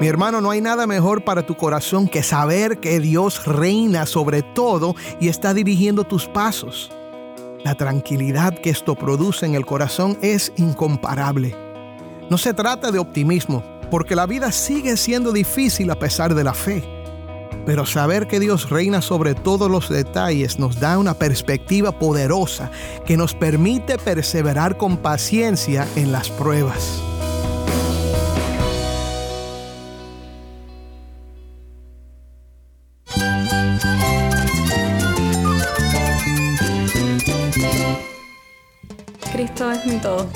Mi hermano, no hay nada mejor para tu corazón que saber que Dios reina sobre todo y está dirigiendo tus pasos. La tranquilidad que esto produce en el corazón es incomparable. No se trata de optimismo, porque la vida sigue siendo difícil a pesar de la fe. Pero saber que Dios reina sobre todos los detalles nos da una perspectiva poderosa que nos permite perseverar con paciencia en las pruebas.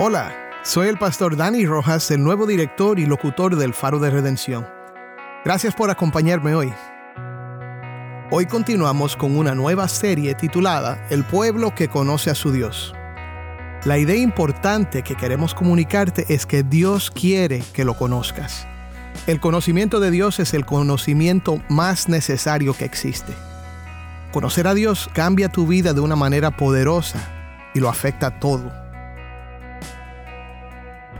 Hola, soy el pastor Dani Rojas, el nuevo director y locutor del Faro de Redención. Gracias por acompañarme hoy. Hoy continuamos con una nueva serie titulada El pueblo que conoce a su Dios. La idea importante que queremos comunicarte es que Dios quiere que lo conozcas. El conocimiento de Dios es el conocimiento más necesario que existe. Conocer a Dios cambia tu vida de una manera poderosa y lo afecta todo.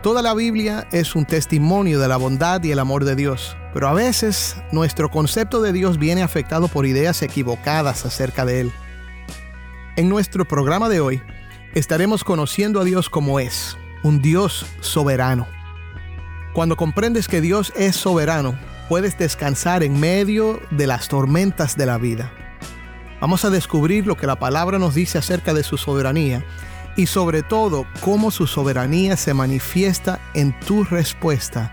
Toda la Biblia es un testimonio de la bondad y el amor de Dios, pero a veces nuestro concepto de Dios viene afectado por ideas equivocadas acerca de Él. En nuestro programa de hoy estaremos conociendo a Dios como es, un Dios soberano. Cuando comprendes que Dios es soberano, puedes descansar en medio de las tormentas de la vida. Vamos a descubrir lo que la palabra nos dice acerca de su soberanía y sobre todo cómo su soberanía se manifiesta en tu respuesta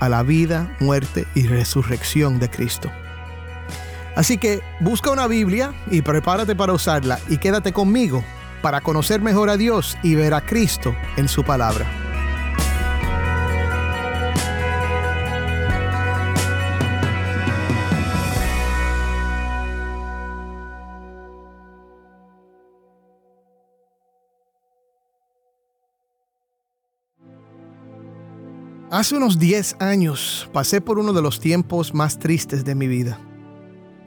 a la vida, muerte y resurrección de Cristo. Así que busca una Biblia y prepárate para usarla y quédate conmigo para conocer mejor a Dios y ver a Cristo en su palabra. Hace unos 10 años pasé por uno de los tiempos más tristes de mi vida.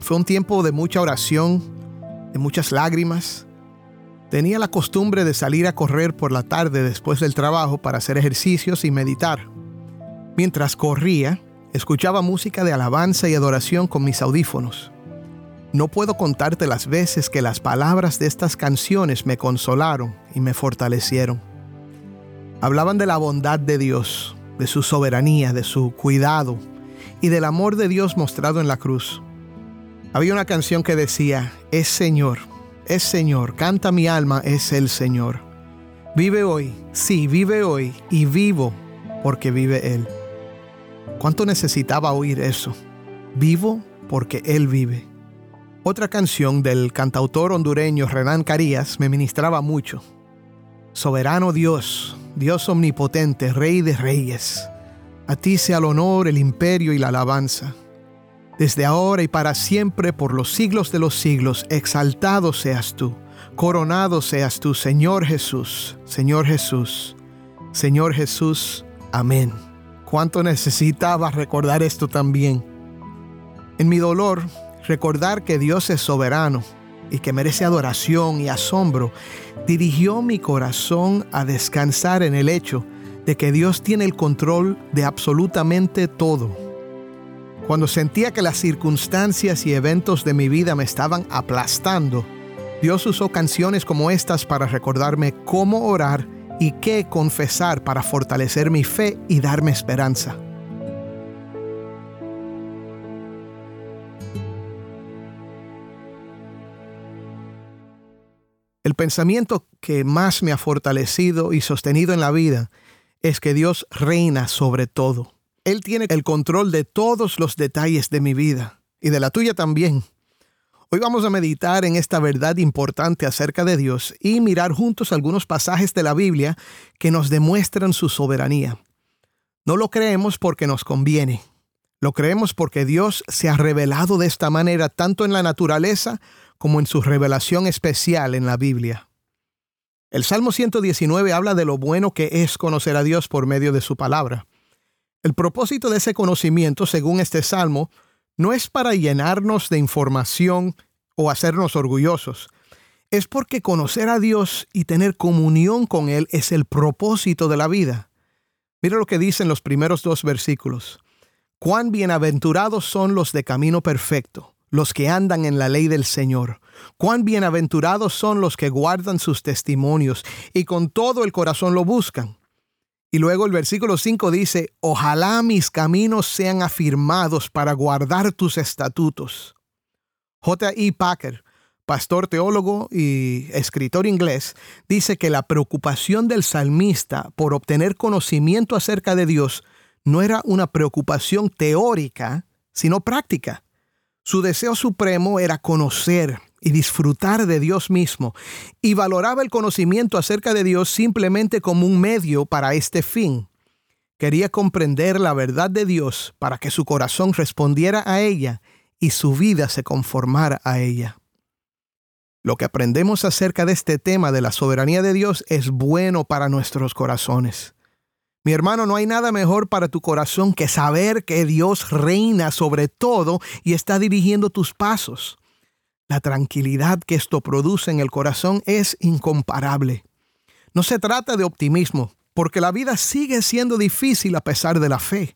Fue un tiempo de mucha oración, de muchas lágrimas. Tenía la costumbre de salir a correr por la tarde después del trabajo para hacer ejercicios y meditar. Mientras corría, escuchaba música de alabanza y adoración con mis audífonos. No puedo contarte las veces que las palabras de estas canciones me consolaron y me fortalecieron. Hablaban de la bondad de Dios, de su soberanía, de su cuidado y del amor de Dios mostrado en la cruz. Había una canción que decía, es Señor, es Señor, canta mi alma, es el Señor. Vive hoy, sí, vive hoy y vivo porque vive Él. ¿Cuánto necesitaba oír eso? Vivo porque Él vive. Otra canción del cantautor hondureño Renan Carías me ministraba mucho. Soberano Dios, Dios omnipotente, Rey de reyes, a ti sea el honor, el imperio y la alabanza. Desde ahora y para siempre, por los siglos de los siglos, exaltado seas tú, coronado seas tú, Señor Jesús, Señor Jesús, Señor Jesús. Amén. ¿Cuánto necesitaba recordar esto también? En mi dolor, recordar que Dios es soberano y que merece adoración y asombro, dirigió mi corazón a descansar en el hecho de que Dios tiene el control de absolutamente todo. Cuando sentía que las circunstancias y eventos de mi vida me estaban aplastando, Dios usó canciones como estas para recordarme cómo orar y qué confesar para fortalecer mi fe y darme esperanza. El pensamiento que más me ha fortalecido y sostenido en la vida es que Dios reina sobre todo. Él tiene el control de todos los detalles de mi vida y de la tuya también. Hoy vamos a meditar en esta verdad importante acerca de Dios y mirar juntos algunos pasajes de la Biblia que nos demuestran su soberanía. No lo creemos porque nos conviene. Lo creemos porque Dios se ha revelado de esta manera tanto en la naturaleza como en su revelación especial en la Biblia. El Salmo 119 habla de lo bueno que es conocer a Dios por medio de su palabra. El propósito de ese conocimiento, según este salmo, no es para llenarnos de información o hacernos orgullosos. Es porque conocer a Dios y tener comunión con Él es el propósito de la vida. Mira lo que dicen los primeros dos versículos. Cuán bienaventurados son los de camino perfecto, los que andan en la ley del Señor. Cuán bienaventurados son los que guardan sus testimonios y con todo el corazón lo buscan. Y luego el versículo 5 dice, ojalá mis caminos sean afirmados para guardar tus estatutos. J. E. Packer, pastor teólogo y escritor inglés, dice que la preocupación del salmista por obtener conocimiento acerca de Dios no era una preocupación teórica, sino práctica. Su deseo supremo era conocer y disfrutar de Dios mismo, y valoraba el conocimiento acerca de Dios simplemente como un medio para este fin. Quería comprender la verdad de Dios para que su corazón respondiera a ella y su vida se conformara a ella. Lo que aprendemos acerca de este tema de la soberanía de Dios es bueno para nuestros corazones. Mi hermano, no hay nada mejor para tu corazón que saber que Dios reina sobre todo y está dirigiendo tus pasos. La tranquilidad que esto produce en el corazón es incomparable. No se trata de optimismo, porque la vida sigue siendo difícil a pesar de la fe.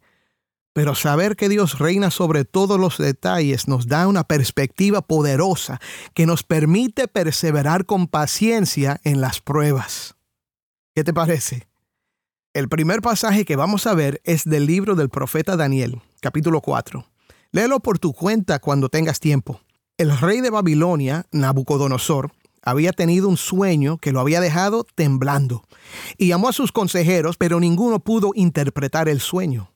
Pero saber que Dios reina sobre todos los detalles nos da una perspectiva poderosa que nos permite perseverar con paciencia en las pruebas. ¿Qué te parece? El primer pasaje que vamos a ver es del libro del profeta Daniel, capítulo 4. Léelo por tu cuenta cuando tengas tiempo. El rey de Babilonia, Nabucodonosor, había tenido un sueño que lo había dejado temblando, y llamó a sus consejeros, pero ninguno pudo interpretar el sueño.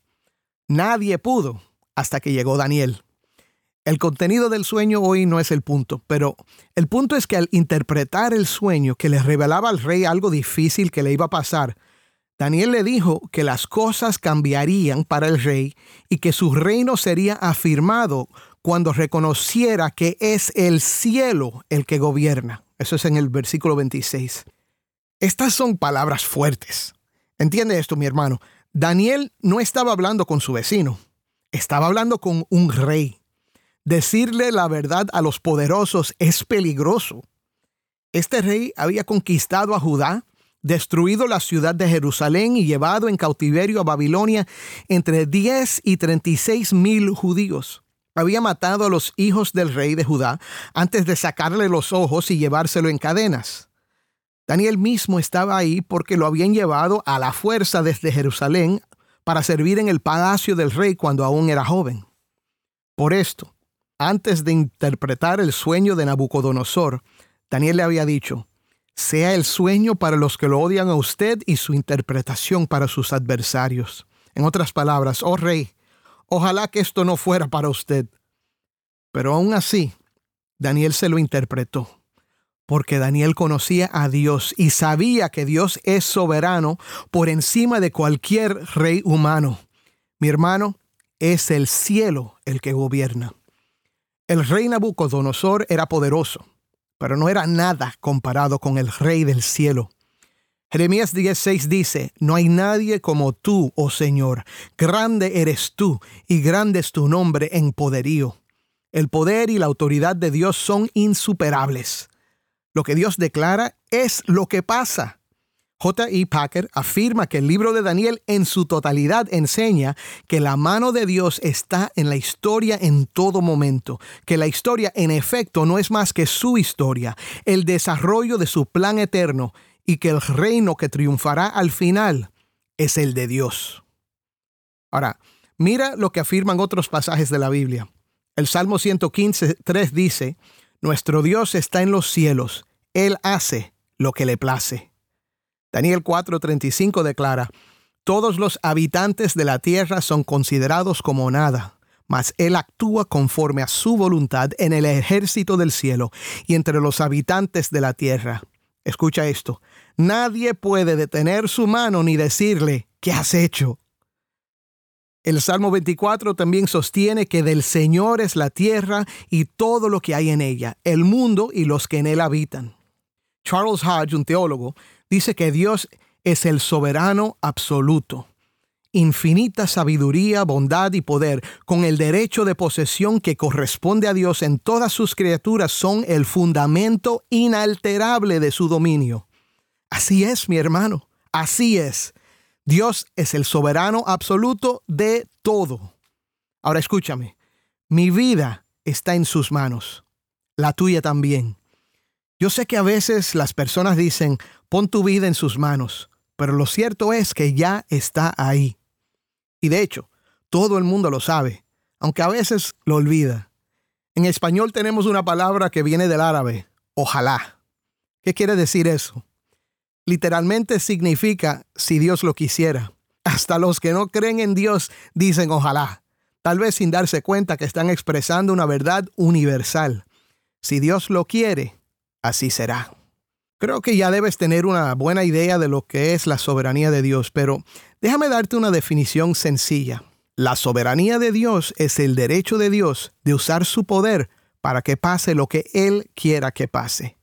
Nadie pudo hasta que llegó Daniel. El contenido del sueño hoy no es el punto, pero el punto es que al interpretar el sueño que le revelaba al rey algo difícil que le iba a pasar, Daniel le dijo que las cosas cambiarían para el rey y que su reino sería afirmado cuando reconociera que es el cielo el que gobierna. Eso es en el versículo 26. Estas son palabras fuertes. Entiende esto, mi hermano. Daniel no estaba hablando con su vecino, estaba hablando con un rey. Decirle la verdad a los poderosos es peligroso. Este rey había conquistado a Judá destruido la ciudad de Jerusalén y llevado en cautiverio a Babilonia entre 10 y 36 mil judíos. Había matado a los hijos del rey de Judá antes de sacarle los ojos y llevárselo en cadenas. Daniel mismo estaba ahí porque lo habían llevado a la fuerza desde Jerusalén para servir en el palacio del rey cuando aún era joven. Por esto, antes de interpretar el sueño de Nabucodonosor, Daniel le había dicho, sea el sueño para los que lo odian a usted y su interpretación para sus adversarios. En otras palabras, oh rey, ojalá que esto no fuera para usted. Pero aún así, Daniel se lo interpretó, porque Daniel conocía a Dios y sabía que Dios es soberano por encima de cualquier rey humano. Mi hermano, es el cielo el que gobierna. El rey Nabucodonosor era poderoso pero no era nada comparado con el Rey del cielo. Jeremías 16 dice, No hay nadie como tú, oh Señor, grande eres tú y grande es tu nombre en poderío. El poder y la autoridad de Dios son insuperables. Lo que Dios declara es lo que pasa. J. E. Packer afirma que el libro de Daniel en su totalidad enseña que la mano de Dios está en la historia en todo momento, que la historia en efecto no es más que su historia, el desarrollo de su plan eterno y que el reino que triunfará al final es el de Dios. Ahora, mira lo que afirman otros pasajes de la Biblia. El Salmo 115, 3 dice, Nuestro Dios está en los cielos, Él hace lo que le place. Daniel 4:35 declara, Todos los habitantes de la tierra son considerados como nada, mas Él actúa conforme a su voluntad en el ejército del cielo y entre los habitantes de la tierra. Escucha esto, nadie puede detener su mano ni decirle, ¿qué has hecho? El Salmo 24 también sostiene que del Señor es la tierra y todo lo que hay en ella, el mundo y los que en él habitan. Charles Hodge, un teólogo, dice que Dios es el soberano absoluto infinita sabiduría, bondad y poder, con el derecho de posesión que corresponde a Dios en todas sus criaturas, son el fundamento inalterable de su dominio. Así es, mi hermano, así es. Dios es el soberano absoluto de todo. Ahora escúchame, mi vida está en sus manos, la tuya también. Yo sé que a veces las personas dicen, pon tu vida en sus manos, pero lo cierto es que ya está ahí. Y de hecho, todo el mundo lo sabe, aunque a veces lo olvida. En español tenemos una palabra que viene del árabe, ojalá. ¿Qué quiere decir eso? Literalmente significa si Dios lo quisiera. Hasta los que no creen en Dios dicen ojalá, tal vez sin darse cuenta que están expresando una verdad universal. Si Dios lo quiere, así será. Creo que ya debes tener una buena idea de lo que es la soberanía de Dios, pero déjame darte una definición sencilla. La soberanía de Dios es el derecho de Dios de usar su poder para que pase lo que Él quiera que pase.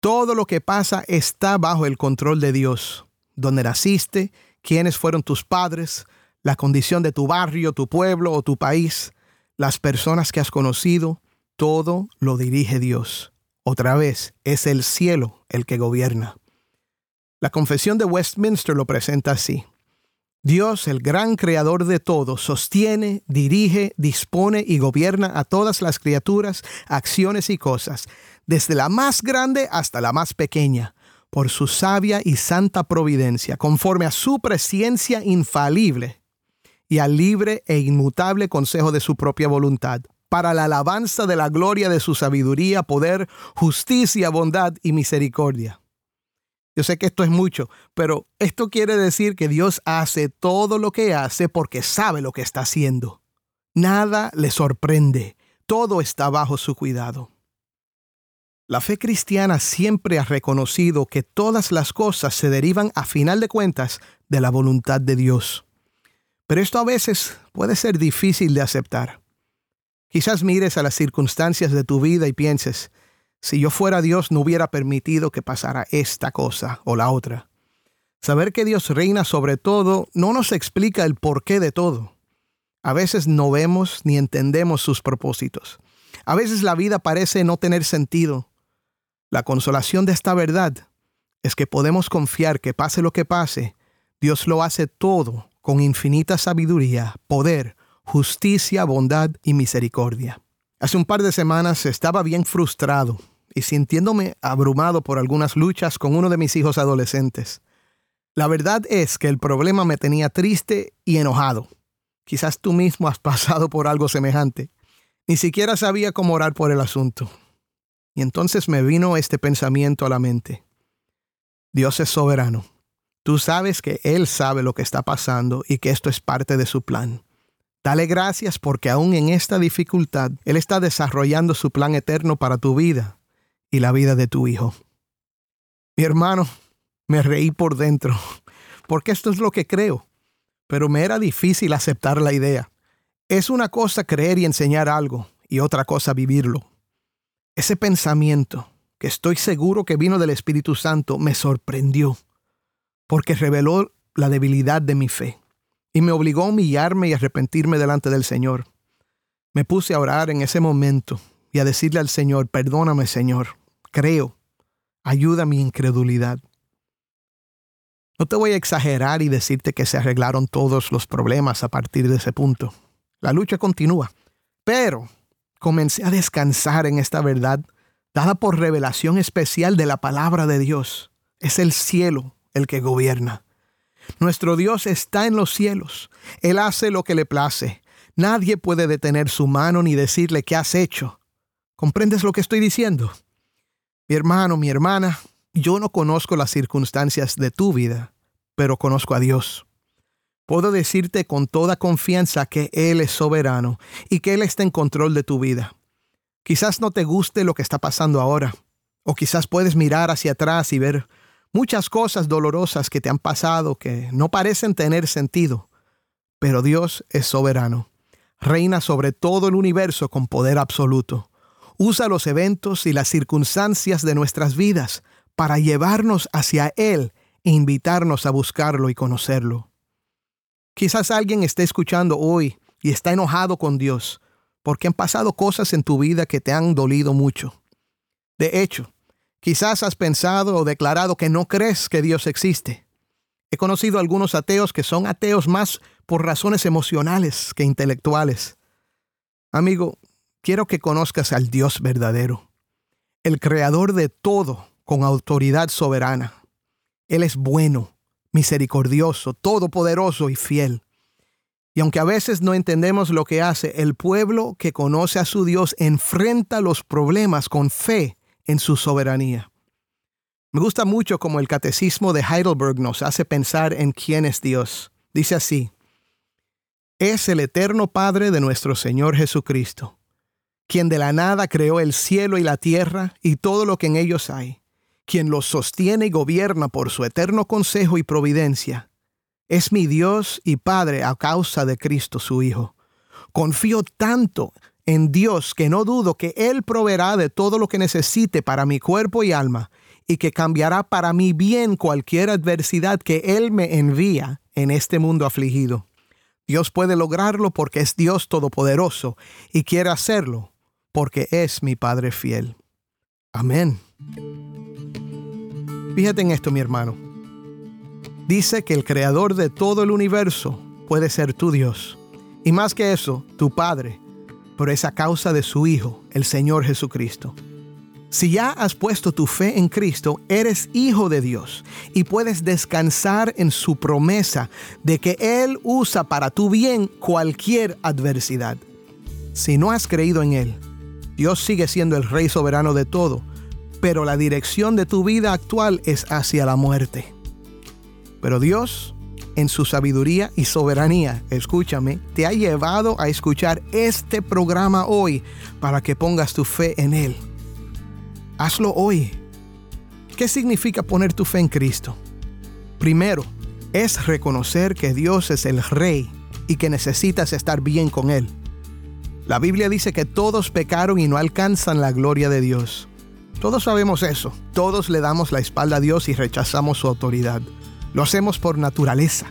Todo lo que pasa está bajo el control de Dios. Donde naciste, quiénes fueron tus padres, la condición de tu barrio, tu pueblo o tu país, las personas que has conocido, todo lo dirige Dios. Otra vez, es el cielo el que gobierna. La confesión de Westminster lo presenta así. Dios, el gran creador de todo, sostiene, dirige, dispone y gobierna a todas las criaturas, acciones y cosas, desde la más grande hasta la más pequeña, por su sabia y santa providencia, conforme a su presencia infalible y al libre e inmutable consejo de su propia voluntad para la alabanza de la gloria de su sabiduría, poder, justicia, bondad y misericordia. Yo sé que esto es mucho, pero esto quiere decir que Dios hace todo lo que hace porque sabe lo que está haciendo. Nada le sorprende, todo está bajo su cuidado. La fe cristiana siempre ha reconocido que todas las cosas se derivan a final de cuentas de la voluntad de Dios. Pero esto a veces puede ser difícil de aceptar. Quizás mires a las circunstancias de tu vida y pienses, si yo fuera Dios no hubiera permitido que pasara esta cosa o la otra. Saber que Dios reina sobre todo no nos explica el porqué de todo. A veces no vemos ni entendemos sus propósitos. A veces la vida parece no tener sentido. La consolación de esta verdad es que podemos confiar que pase lo que pase, Dios lo hace todo con infinita sabiduría, poder, justicia, bondad y misericordia. Hace un par de semanas estaba bien frustrado y sintiéndome abrumado por algunas luchas con uno de mis hijos adolescentes. La verdad es que el problema me tenía triste y enojado. Quizás tú mismo has pasado por algo semejante. Ni siquiera sabía cómo orar por el asunto. Y entonces me vino este pensamiento a la mente. Dios es soberano. Tú sabes que Él sabe lo que está pasando y que esto es parte de su plan. Dale gracias porque aún en esta dificultad Él está desarrollando su plan eterno para tu vida y la vida de tu hijo. Mi hermano, me reí por dentro, porque esto es lo que creo, pero me era difícil aceptar la idea. Es una cosa creer y enseñar algo y otra cosa vivirlo. Ese pensamiento, que estoy seguro que vino del Espíritu Santo, me sorprendió, porque reveló la debilidad de mi fe y me obligó a humillarme y arrepentirme delante del Señor. Me puse a orar en ese momento y a decirle al Señor, perdóname Señor, creo, ayuda mi incredulidad. No te voy a exagerar y decirte que se arreglaron todos los problemas a partir de ese punto. La lucha continúa, pero comencé a descansar en esta verdad dada por revelación especial de la palabra de Dios. Es el cielo el que gobierna. Nuestro Dios está en los cielos. Él hace lo que le place. Nadie puede detener su mano ni decirle qué has hecho. ¿Comprendes lo que estoy diciendo? Mi hermano, mi hermana, yo no conozco las circunstancias de tu vida, pero conozco a Dios. Puedo decirte con toda confianza que Él es soberano y que Él está en control de tu vida. Quizás no te guste lo que está pasando ahora, o quizás puedes mirar hacia atrás y ver muchas cosas dolorosas que te han pasado que no parecen tener sentido, Pero Dios es soberano. Reina sobre todo el universo con poder absoluto. Usa los eventos y las circunstancias de nuestras vidas para llevarnos hacia Él e invitarnos a buscarlo y conocerlo. Quizás alguien esté escuchando hoy y está enojado con Dios porque han pasado cosas en tu vida que te han dolido mucho. De hecho, quizás has pensado o declarado que no crees que Dios existe. He conocido algunos ateos que son ateos más por razones emocionales que intelectuales. Amigo, quiero que conozcas al Dios verdadero, el creador de todo con autoridad soberana. Él es bueno, misericordioso, todopoderoso y fiel. Y aunque a veces no entendemos lo que hace, el pueblo que conoce a su Dios enfrenta los problemas con fe en su soberanía. Me gusta mucho como el catecismo de Heidelberg nos hace pensar en quién es Dios. Dice así, es el eterno Padre de nuestro Señor Jesucristo, quien de la nada creó el cielo y la tierra y todo lo que en ellos hay, quien los sostiene y gobierna por su eterno consejo y providencia. Es mi Dios y Padre a causa de Cristo su Hijo. Confío tanto en Dios que no dudo que Él proveerá de todo lo que necesite para mi cuerpo y alma y que cambiará para mi bien cualquier adversidad que Él me envía en este mundo afligido. Dios puede lograrlo porque es Dios todopoderoso y quiere hacerlo porque es mi Padre fiel. Amén. Fíjate en esto, mi hermano. Dice que el creador de todo el universo puede ser tu Dios. Y más que eso, tu Padre, por esa causa de su Hijo, el Señor Jesucristo. Si ya has puesto tu fe en Cristo, eres hijo de Dios y puedes descansar en su promesa de que Él usa para tu bien cualquier adversidad. Si no has creído en Él, Dios sigue siendo el Rey soberano de todo, pero la dirección de tu vida actual es hacia la muerte. Pero Dios, en su sabiduría y soberanía, escúchame, te ha llevado a escuchar este programa hoy para que pongas tu fe en Él Hazlo hoy. ¿Qué significa poner tu fe en Cristo? Primero, es reconocer que Dios es el Rey y que necesitas estar bien con Él. La Biblia dice que todos pecaron y no alcanzan la gloria de Dios. Todos sabemos eso. Todos le damos la espalda a Dios y rechazamos su autoridad. Lo hacemos por naturaleza.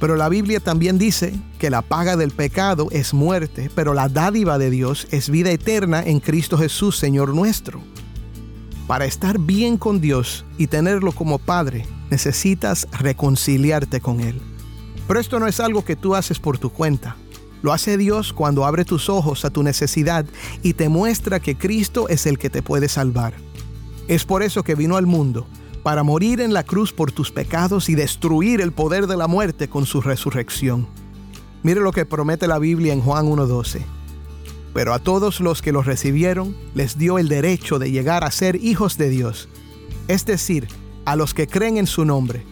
Pero la Biblia también dice que la paga del pecado es muerte, pero la dádiva de Dios es vida eterna en Cristo Jesús, Señor nuestro. Para estar bien con Dios y tenerlo como Padre, necesitas reconciliarte con Él. Pero esto no es algo que tú haces por tu cuenta. Lo hace Dios cuando abre tus ojos a tu necesidad y te muestra que Cristo es el que te puede salvar. Es por eso que vino al mundo, para morir en la cruz por tus pecados y destruir el poder de la muerte con su resurrección. Mire lo que promete la Biblia en Juan 1.12 pero a todos los que los recibieron les dio el derecho de llegar a ser hijos de Dios, es decir, a los que creen en su nombre.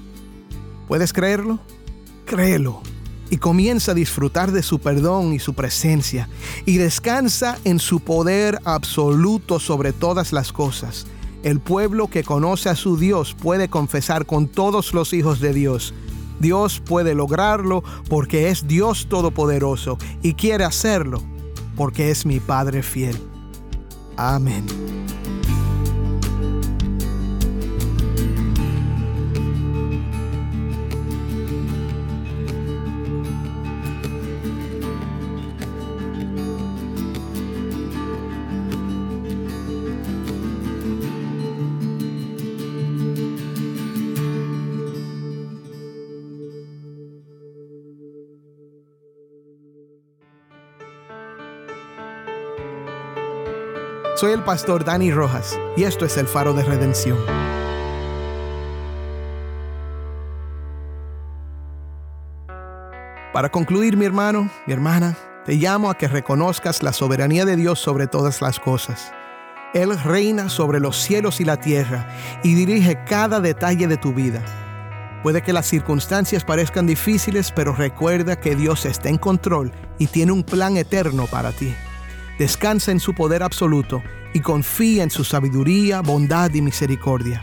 ¿Puedes creerlo? Créelo y comienza a disfrutar de su perdón y su presencia y descansa en su poder absoluto sobre todas las cosas. El pueblo que conoce a su Dios puede confesar con todos los hijos de Dios. Dios puede lograrlo porque es Dios todopoderoso y quiere hacerlo porque es mi Padre fiel. Amén. Soy el pastor Dani Rojas y esto es el faro de redención. Para concluir, mi hermano, mi hermana, te llamo a que reconozcas la soberanía de Dios sobre todas las cosas. Él reina sobre los cielos y la tierra y dirige cada detalle de tu vida. Puede que las circunstancias parezcan difíciles, pero recuerda que Dios está en control y tiene un plan eterno para ti descansa en su poder absoluto y confía en su sabiduría, bondad y misericordia.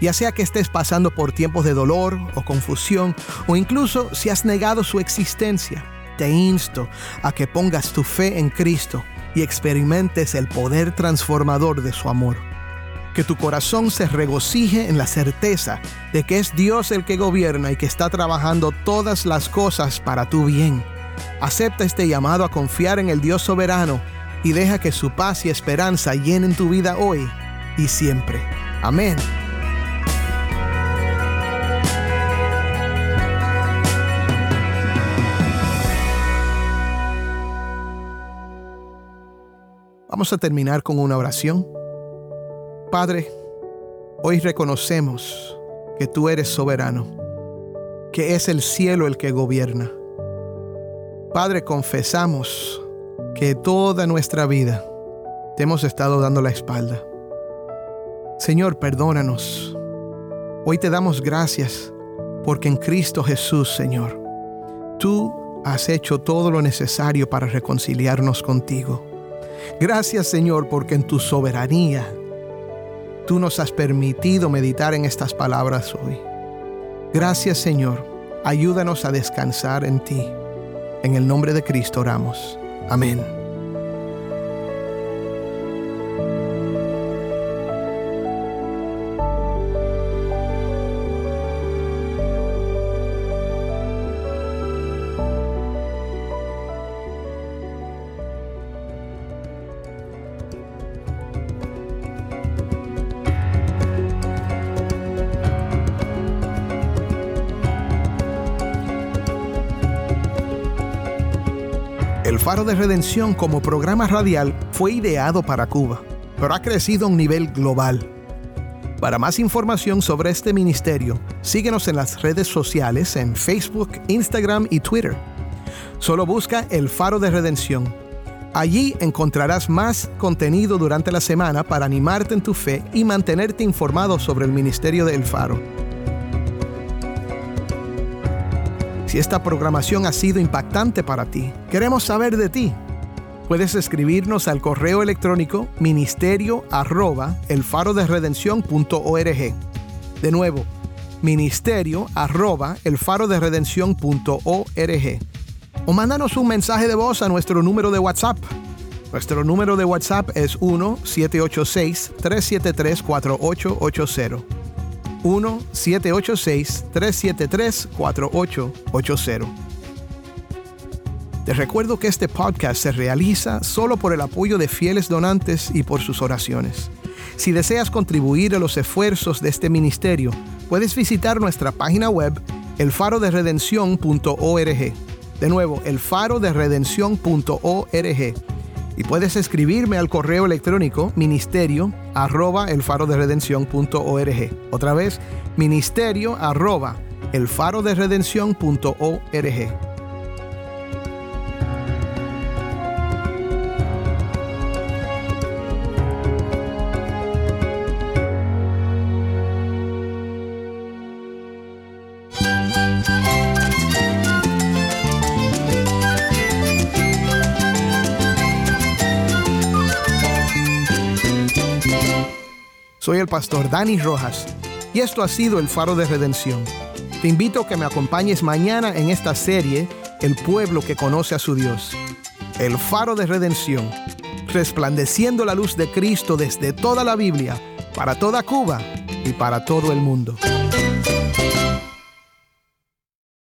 Ya sea que estés pasando por tiempos de dolor o confusión, o incluso si has negado su existencia, te insto a que pongas tu fe en Cristo y experimentes el poder transformador de su amor. Que tu corazón se regocije en la certeza de que es Dios el que gobierna y que está trabajando todas las cosas para tu bien. Acepta este llamado a confiar en el Dios soberano y deja que su paz y esperanza llenen tu vida hoy y siempre. Amén. Vamos a terminar con una oración. Padre, hoy reconocemos que tú eres soberano, que es el cielo el que gobierna. Padre, confesamos que toda nuestra vida te hemos estado dando la espalda. Señor, perdónanos. Hoy te damos gracias porque en Cristo Jesús, Señor, tú has hecho todo lo necesario para reconciliarnos contigo. Gracias Señor porque en tu soberanía tú nos has permitido meditar en estas palabras hoy. Gracias Señor, ayúdanos a descansar en ti. En el nombre de Cristo oramos. Amén. El Faro de Redención como programa radial fue ideado para Cuba, pero ha crecido a un nivel global. Para más información sobre este ministerio, síguenos en las redes sociales en Facebook, Instagram y Twitter. Solo busca El Faro de Redención. Allí encontrarás más contenido durante la semana para animarte en tu fe y mantenerte informado sobre el ministerio de El Faro. Si esta programación ha sido impactante para ti, queremos saber de ti. Puedes escribirnos al correo electrónico ministerio arroba elfaroderedención.org. De nuevo, ministerio arroba elfaroderedención.org. O mándanos un mensaje de voz a nuestro número de WhatsApp. Nuestro número de WhatsApp es 1-786-373-4880. 1-786-373-4880. Te recuerdo que este podcast se realiza solo por el apoyo de fieles donantes y por sus oraciones. Si deseas contribuir a los esfuerzos de este ministerio, puedes visitar nuestra página web elfaroderedención.org. De nuevo, elfaroderedención.org y puedes escribirme al correo electrónico ministerio arroba. Otra vez, ministerio arroba pastor Dani Rojas y esto ha sido el Faro de Redención. Te invito a que me acompañes mañana en esta serie El pueblo que conoce a su Dios. El Faro de Redención, resplandeciendo la luz de Cristo desde toda la Biblia, para toda Cuba y para todo el mundo.